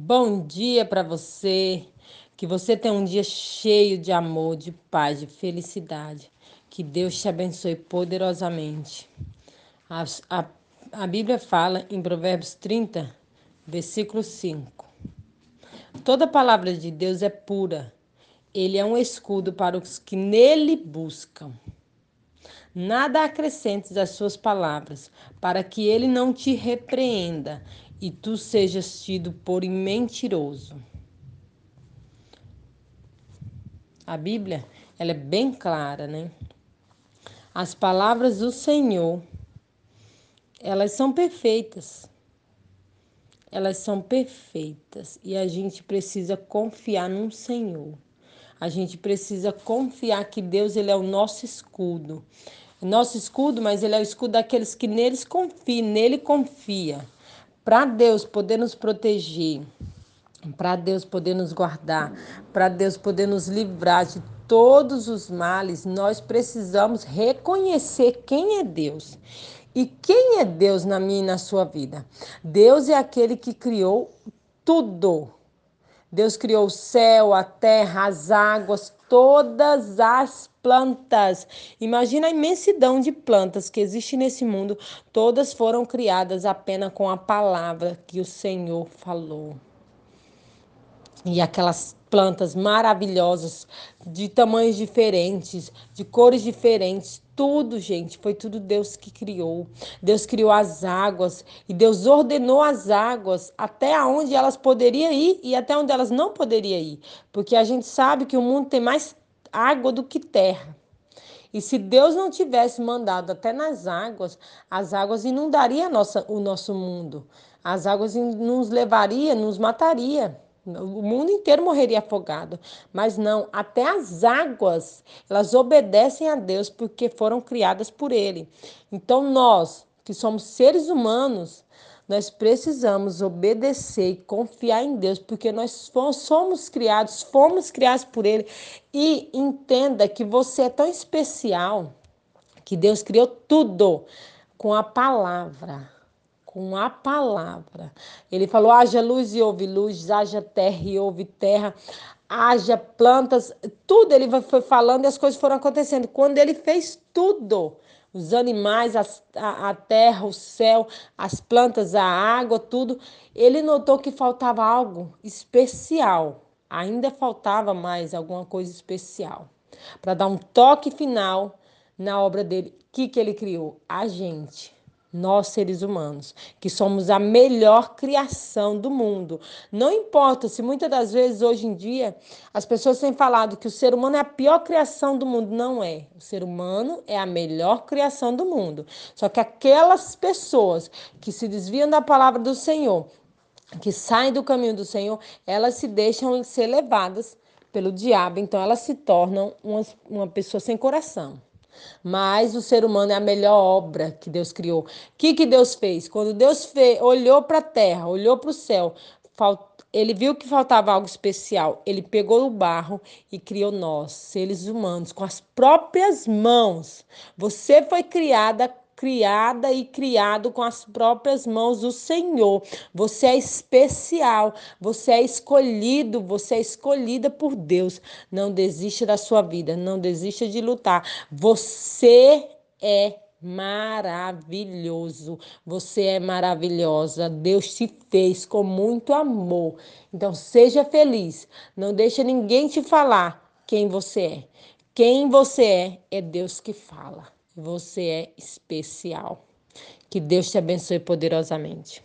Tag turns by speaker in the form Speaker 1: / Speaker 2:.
Speaker 1: Bom dia para você. Que você tenha um dia cheio de amor, de paz, de felicidade. Que Deus te abençoe poderosamente. A, a, a Bíblia fala em Provérbios 30, versículo 5. Toda palavra de Deus é pura. Ele é um escudo para os que nele buscam. Nada acrescentes às suas palavras, para que ele não te repreenda e tu sejas tido por mentiroso. A Bíblia, ela é bem clara, né? As palavras do Senhor, elas são perfeitas. Elas são perfeitas e a gente precisa confiar no Senhor. A gente precisa confiar que Deus ele é o nosso escudo. Nosso escudo, mas ele é o escudo daqueles que neles confiam, nele confia para Deus poder nos proteger, para Deus poder nos guardar, para Deus poder nos livrar de todos os males, nós precisamos reconhecer quem é Deus. E quem é Deus na minha e na sua vida? Deus é aquele que criou tudo. Deus criou o céu, a terra, as águas, todas as plantas. Imagina a imensidão de plantas que existe nesse mundo. Todas foram criadas apenas com a palavra que o Senhor falou. E aquelas plantas maravilhosas, de tamanhos diferentes, de cores diferentes, tudo, gente, foi tudo Deus que criou. Deus criou as águas e Deus ordenou as águas até onde elas poderiam ir e até onde elas não poderiam ir, porque a gente sabe que o mundo tem mais água do que terra. E se Deus não tivesse mandado até nas águas, as águas inundariam o nosso mundo. As águas nos levaria, nos mataria. O mundo inteiro morreria afogado. Mas não, até as águas, elas obedecem a Deus porque foram criadas por Ele. Então nós, que somos seres humanos, nós precisamos obedecer e confiar em Deus, porque nós somos criados, fomos criados por Ele. E entenda que você é tão especial que Deus criou tudo com a palavra com a palavra. Ele falou: haja luz e houve luz, haja terra e houve terra, haja plantas, tudo ele foi falando e as coisas foram acontecendo. Quando ele fez tudo, os animais, a, a terra, o céu, as plantas, a água, tudo, ele notou que faltava algo especial. Ainda faltava mais alguma coisa especial para dar um toque final na obra dele. O que, que ele criou? A gente nós seres humanos, que somos a melhor criação do mundo. Não importa se muitas das vezes hoje em dia as pessoas têm falado que o ser humano é a pior criação do mundo. Não é. O ser humano é a melhor criação do mundo. Só que aquelas pessoas que se desviam da palavra do Senhor, que saem do caminho do Senhor, elas se deixam ser levadas pelo diabo, então elas se tornam uma, uma pessoa sem coração. Mas o ser humano é a melhor obra que Deus criou. O que, que Deus fez? Quando Deus fez, olhou para a terra, olhou para o céu, ele viu que faltava algo especial. Ele pegou o barro e criou nós, seres humanos, com as próprias mãos. Você foi criada criada e criado com as próprias mãos do Senhor. Você é especial, você é escolhido, você é escolhida por Deus. Não desista da sua vida, não desista de lutar. Você é maravilhoso. Você é maravilhosa. Deus te fez com muito amor. Então seja feliz. Não deixe ninguém te falar quem você é. Quem você é é Deus que fala. Você é especial. Que Deus te abençoe poderosamente.